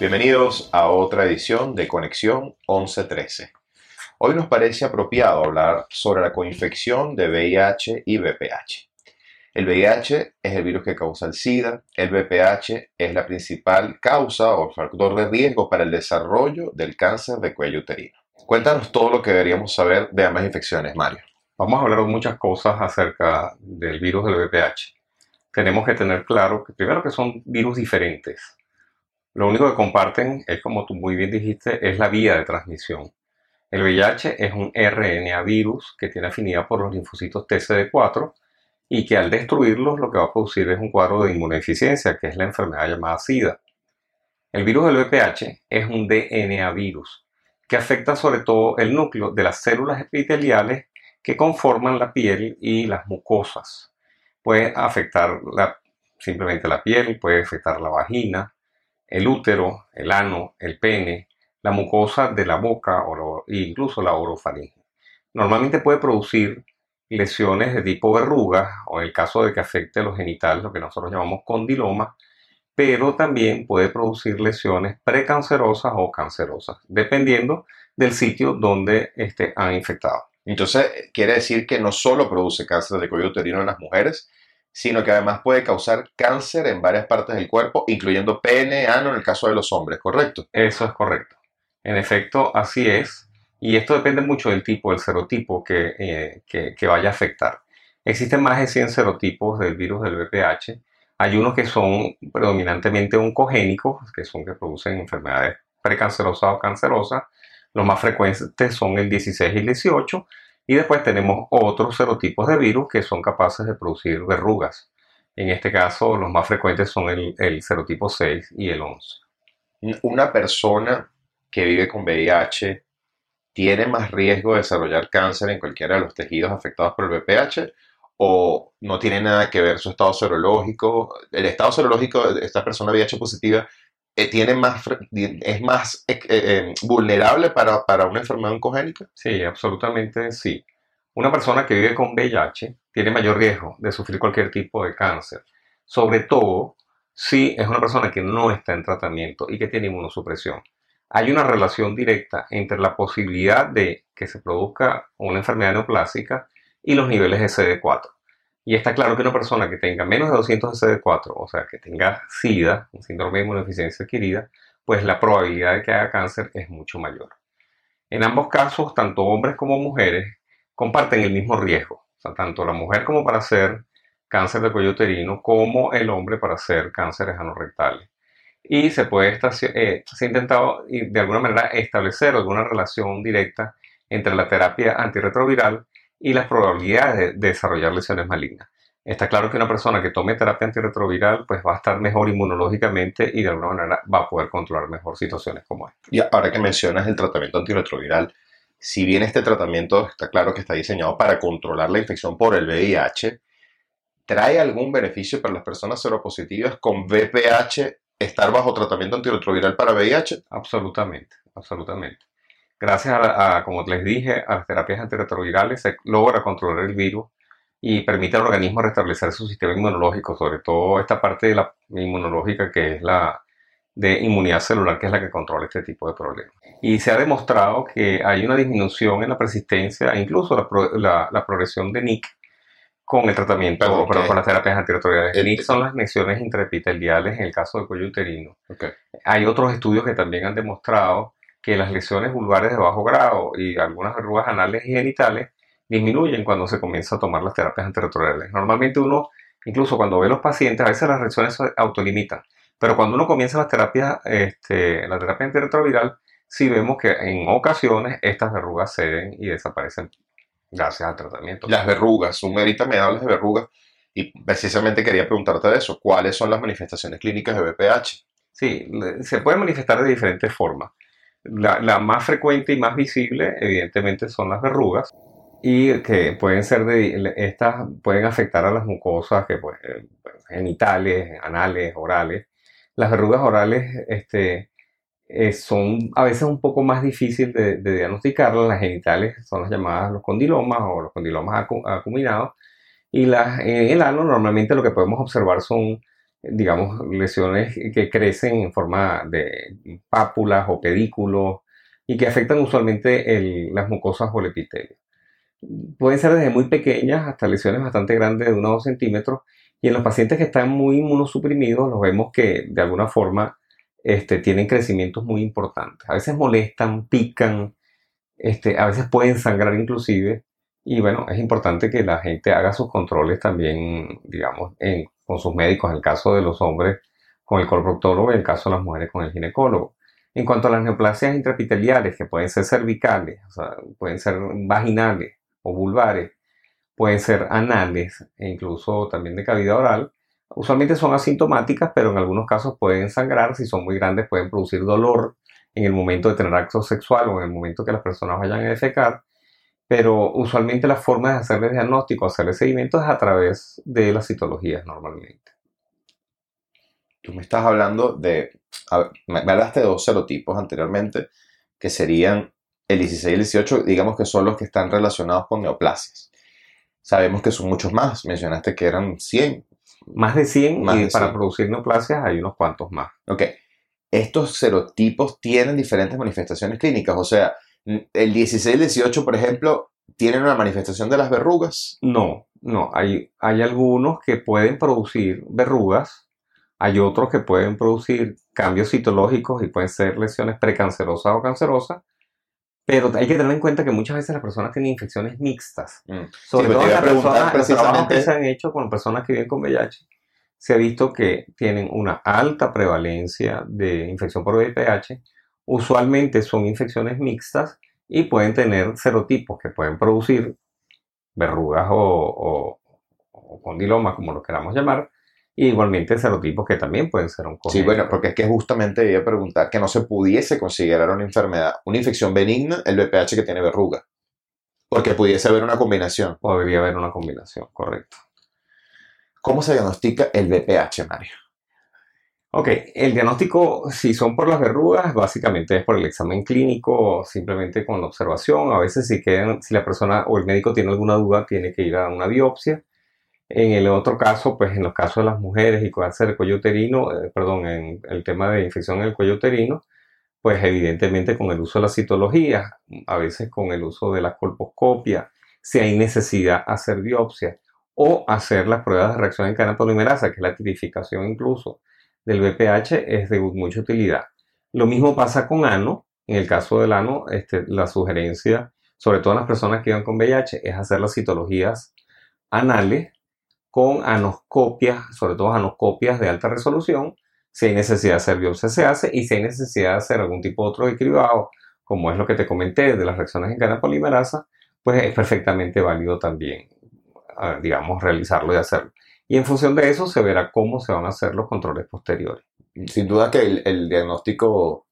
Bienvenidos a otra edición de Conexión 1113. Hoy nos parece apropiado hablar sobre la coinfección de VIH y VPH. El VIH es el virus que causa el SIDA, el VPH es la principal causa o factor de riesgo para el desarrollo del cáncer de cuello uterino. Cuéntanos todo lo que deberíamos saber de ambas infecciones, Mario. Vamos a hablar de muchas cosas acerca del virus del VPH. Tenemos que tener claro que primero que son virus diferentes lo único que comparten es, como tú muy bien dijiste, es la vía de transmisión. El VIH es un RNA virus que tiene afinidad por los linfocitos TCD4 y que al destruirlos lo que va a producir es un cuadro de inmunodeficiencia, que es la enfermedad llamada SIDA. El virus del VPH es un DNA virus que afecta sobre todo el núcleo de las células epiteliales que conforman la piel y las mucosas. Puede afectar simplemente la piel, puede afectar la vagina, el útero, el ano, el pene, la mucosa de la boca e incluso la orofaringe. Normalmente puede producir lesiones de tipo verrugas o en el caso de que afecte los genitales, lo que nosotros llamamos condiloma, pero también puede producir lesiones precancerosas o cancerosas, dependiendo del sitio donde esté han infectado. Entonces, quiere decir que no solo produce cáncer de cuello uterino en las mujeres, sino que además puede causar cáncer en varias partes del cuerpo, incluyendo pene, ano en el caso de los hombres, ¿correcto? Eso es correcto. En efecto, así es. Y esto depende mucho del tipo, del serotipo que, eh, que, vaya a afectar. Existen más de 100 serotipos del virus del VPH. Hay unos que son predominantemente oncogénicos, que son que producen enfermedades precancerosas o cancerosas. Los más frecuentes son el 16 y el 18, y después tenemos otros serotipos de virus que son capaces de producir verrugas. En este caso, los más frecuentes son el, el serotipo 6 y el 11. Una persona que vive con VIH tiene más riesgo de desarrollar cáncer en cualquiera de los tejidos afectados por el VPH o no tiene nada que ver su estado serológico. El estado serológico de esta persona VIH positiva eh, tiene más, es más eh, eh, vulnerable para, para, una enfermedad oncogénica? Sí, absolutamente sí. Una persona que vive con VIH tiene mayor riesgo de sufrir cualquier tipo de cáncer, sobre todo si es una persona que no está en tratamiento y que tiene inmunosupresión. Hay una relación directa entre la posibilidad de que se produzca una enfermedad neoplásica y los niveles de CD4. Y está claro que una persona que tenga menos de 200 de CD4, o sea, que tenga SIDA, un síndrome de inmunodeficiencia adquirida, pues la probabilidad de que haga cáncer es mucho mayor. En ambos casos, tanto hombres como mujeres comparten el mismo riesgo, tanto la mujer como para hacer cáncer de cuello uterino, como el hombre para hacer cánceres anorrectales. Y se puede eh, se ha intentado de alguna manera establecer alguna relación directa entre la terapia antirretroviral y las probabilidades de, desarrollar lesiones malignas. Está claro que una persona que tome terapia antirretroviral pues va a estar mejor inmunológicamente y de alguna manera va a poder controlar mejor situaciones como esta. Y ahora que mencionas el tratamiento antirretroviral, si bien este tratamiento está claro que está diseñado para controlar la infección por el VIH, ¿trae algún beneficio para las personas seropositivas con VPH estar bajo tratamiento antirretroviral para VIH? Absolutamente, absolutamente. Gracias a, como les dije, a las terapias antirretrovirales se logra controlar el virus y permite al organismo restablecer su sistema inmunológico, sobre todo esta parte de la inmunológica que es la de inmunidad celular, que es la que controla este tipo de problemas. Y se ha demostrado que hay una disminución en la persistencia e incluso la, la, progresión de NIC con el tratamiento, con las terapias antirretrovirales. NIC son las lesiones intraepiteliales en el caso del cuello uterino. Hay otros estudios que también han demostrado que las lesiones vulvares de bajo grado y algunas verrugas anales y genitales disminuyen cuando se comienza a tomar las terapias antirretrovirales. Normalmente uno, incluso cuando ve a los pacientes, a veces las reacciones se autolimitan, pero cuando uno comienza las terapias, este, la terapia antirretroviral, sí vemos que en ocasiones estas verrugas ceden y desaparecen gracias al tratamiento. Las verrugas, un ahorita me hablas de verrugas y precisamente quería preguntarte de eso. ¿Cuáles son las manifestaciones clínicas de BPH? Sí, se puede manifestar de diferentes formas. La, más frecuente y más visible, evidentemente, son las verrugas y que pueden ser de estas pueden afectar a las mucosas que pues, eh, genitales, anales, orales. Las verrugas orales este, eh, son a veces un poco más difíciles de, diagnosticarlas. Las genitales son las llamadas los condilomas o los condilomas acuminados. Y las, en el ano normalmente lo que podemos observar son digamos, lesiones que crecen en forma de pápulas o pedículos y que afectan usualmente las mucosas o el epitelio. Pueden ser desde muy pequeñas hasta lesiones bastante grandes de 1 o 2 centímetros y en los pacientes que están muy inmunosuprimidos los vemos que de alguna forma este, tienen crecimientos muy importantes. A veces molestan, pican, este, a veces pueden sangrar inclusive y bueno, es importante que la gente haga sus controles también, digamos, con sus médicos, en el caso de los hombres con el coloproctólogo y en el caso de las mujeres con el ginecólogo. En cuanto a las neoplasias intraepiteliales, que pueden ser cervicales, pueden ser vaginales o vulvares, pueden ser anales e incluso también de cavidad oral, usualmente son asintomáticas, pero en algunos casos pueden sangrar, si son muy grandes pueden producir dolor en el momento de tener acto sexual o en el momento que las personas vayan a defecar pero usualmente la forma de hacerle diagnóstico, hacerle seguimiento es a través de las citologías normalmente. Tú me estás hablando de, me hablaste de dos serotipos anteriormente, que serían el 16 y el 18, digamos que son los que están relacionados con neoplasias. Sabemos que son muchos más, mencionaste que eran 100. Más de 100 y para producir neoplasias hay unos cuantos más. Ok, estos serotipos tienen diferentes manifestaciones clínicas, o sea, el 16 y el 18, por ejemplo, tienen una manifestación de las verrugas. No, no. Hay, hay algunos que pueden producir verrugas, hay otros que pueden producir cambios citológicos y pueden ser lesiones precancerosas o cancerosas. Pero hay que tener en cuenta que muchas veces las personas tienen infecciones mixtas. Mm. Sobre todo las personas, trabajos que se han hecho con personas que viven con VIH, se ha visto que tienen una alta prevalencia de infección por VIH, Usualmente son infecciones mixtas y pueden tener serotipos que pueden producir verrugas o, condilomas, como lo queramos llamar, y igualmente serotipos que también pueden ser un Sí, bueno, porque es que justamente iba a preguntar que no se pudiese considerar una enfermedad, una infección benigna, el VPH que tiene verruga. Porque pudiese haber una combinación. Podría haber una combinación, correcto. ¿Cómo se diagnostica el VPH, Mario? Ok, el diagnóstico, si son por las verrugas, básicamente es por el examen clínico, simplemente con observación. A veces si, quedan, si la persona o el médico tiene alguna duda, tiene que ir a una biopsia. En el otro caso, pues en los casos de las mujeres y cáncer del cuello uterino, eh, perdón, en el tema de infección en el cuello uterino, pues evidentemente con el uso de la citología, a veces con el uso de la colposcopia, si hay necesidad hacer biopsia o hacer las pruebas de reacción en cadena polimerasa, que es la tipificación incluso del BPH es de mucha utilidad. Lo mismo pasa con ano. En el caso del ano, este, la sugerencia, sobre todo en las personas que viven con VIH, es hacer las citologías anales con anoscopias, sobre todo anoscopias de alta resolución. Si hay necesidad de hacer biopsia, se hace. Y si hay necesidad de hacer algún tipo de otro cribado, como es lo que te comenté de las reacciones en cadena polimerasa, pues es perfectamente válido también, digamos, realizarlo y hacerlo y en función de eso se verá cómo se van a hacer los controles posteriores. Sin duda que el, diagnóstico,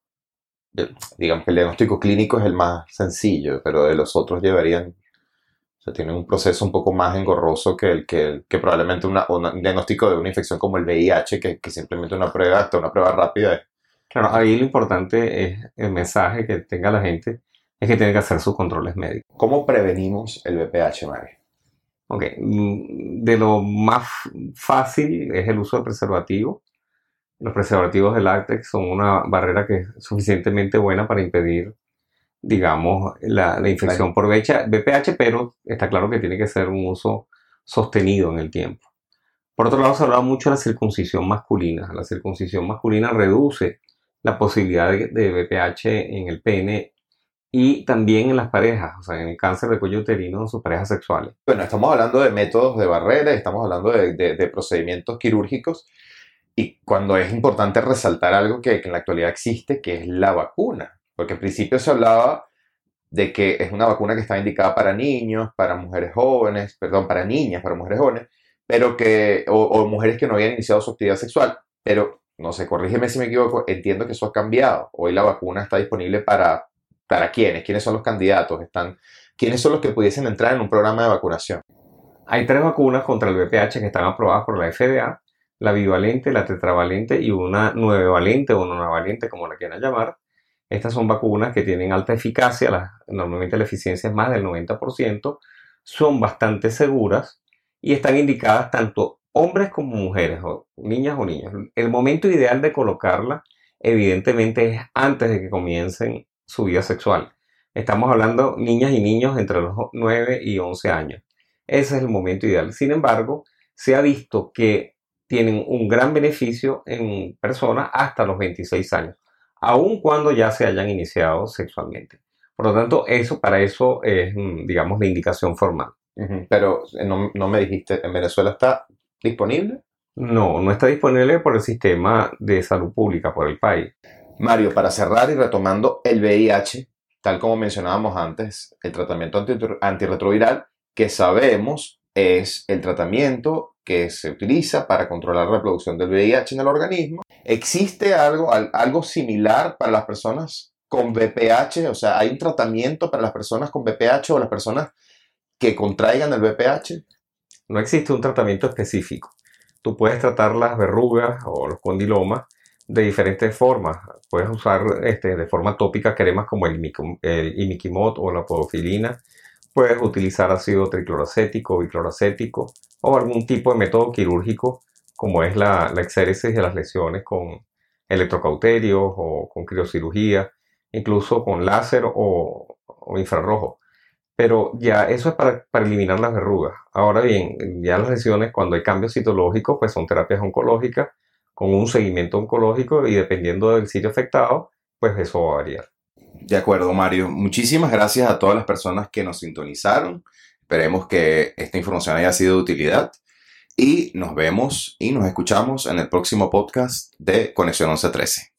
digamos que el diagnóstico clínico es el más sencillo, pero de los otros llevarían, o sea, tienen un proceso un poco más engorroso que el que, que probablemente una, un diagnóstico de una infección como el VIH, que, que simplemente una prueba, hasta una prueba rápida. Claro, ahí lo importante es el mensaje que tenga la gente, es que tiene que hacer sus controles médicos. ¿Cómo prevenimos el VPH, Mario? Ok, mm, de lo más fácil es el uso de preservativo. Los preservativos de látex son una barrera que es suficientemente buena para impedir, digamos, la, infección por VPH, pero está claro que tiene que ser un uso sostenido en el tiempo. Por otro lado, se habla mucho de la circuncisión masculina. La circuncisión masculina reduce la posibilidad de, de VPH en el pene y también en las parejas, o sea, en el cáncer de cuello uterino en sus parejas sexuales. Bueno, estamos hablando de métodos de barrera, estamos hablando de, procedimientos quirúrgicos y cuando es importante resaltar algo que, en la actualidad existe, que es la vacuna, porque al principio se hablaba de que es una vacuna que está indicada para niños, para mujeres jóvenes, perdón, para niñas, para mujeres jóvenes, pero que, o, o mujeres que no habían iniciado su actividad sexual, pero no sé, corrígeme si me equivoco, entiendo que eso ha cambiado. Hoy la vacuna está disponible para ¿Para quiénes? ¿Quiénes son los candidatos? ¿Están, ¿Quiénes son los que pudiesen entrar en un programa de vacunación? Hay tres vacunas contra el VPH que están aprobadas por la FDA, la bivalente, la tetravalente y una nueve-valente o nonavalente, como la quieran llamar. Estas son vacunas que tienen alta eficacia, normalmente la eficiencia es más del 90%, son bastante seguras y están indicadas tanto hombres como mujeres, o niñas o niños. El momento ideal de colocarla, evidentemente, es antes de que comiencen su vida sexual. Estamos hablando niñas y niños entre los 9 y 11 años. Ese es el momento ideal. Sin embargo, se ha visto que tienen un gran beneficio en personas hasta los 26 años, aun cuando ya se hayan iniciado sexualmente. Por lo tanto, eso para eso es, mm, digamos, la indicación formal. Pero eh, no, no me dijiste, ¿en Venezuela está disponible? No, no está disponible por el sistema de salud pública, por el país. Mario, para cerrar y retomando el VIH, tal como mencionábamos antes, el tratamiento antirretroviral, que sabemos es el tratamiento que se utiliza para controlar la reproducción del VIH en el organismo. ¿Existe algo, algo similar para las personas con VPH? O sea, ¿hay un tratamiento para las personas con VPH o las personas que contraigan el VPH? No existe un tratamiento específico. Tú puedes tratar las verrugas o los condilomas de diferentes formas. Puedes usar este, de forma tópica cremas como el, imiquimod o la podofilina. Puedes utilizar ácido tricloracético o bicloracético o algún tipo de método quirúrgico como es la, la exéresis de las lesiones con electrocauterios o con criocirugía, incluso con láser o infrarrojo. Pero ya eso es para, eliminar las verrugas. Ahora bien, ya las lesiones, cuando hay cambios citológicos, pues son terapias oncológicas con un seguimiento oncológico y dependiendo del sitio afectado, pues eso va a variar. De acuerdo, Mario. Muchísimas gracias a todas las personas que nos sintonizaron. Esperemos que esta información haya sido de utilidad. Y nos vemos y nos escuchamos en el próximo podcast de Conexión 1113.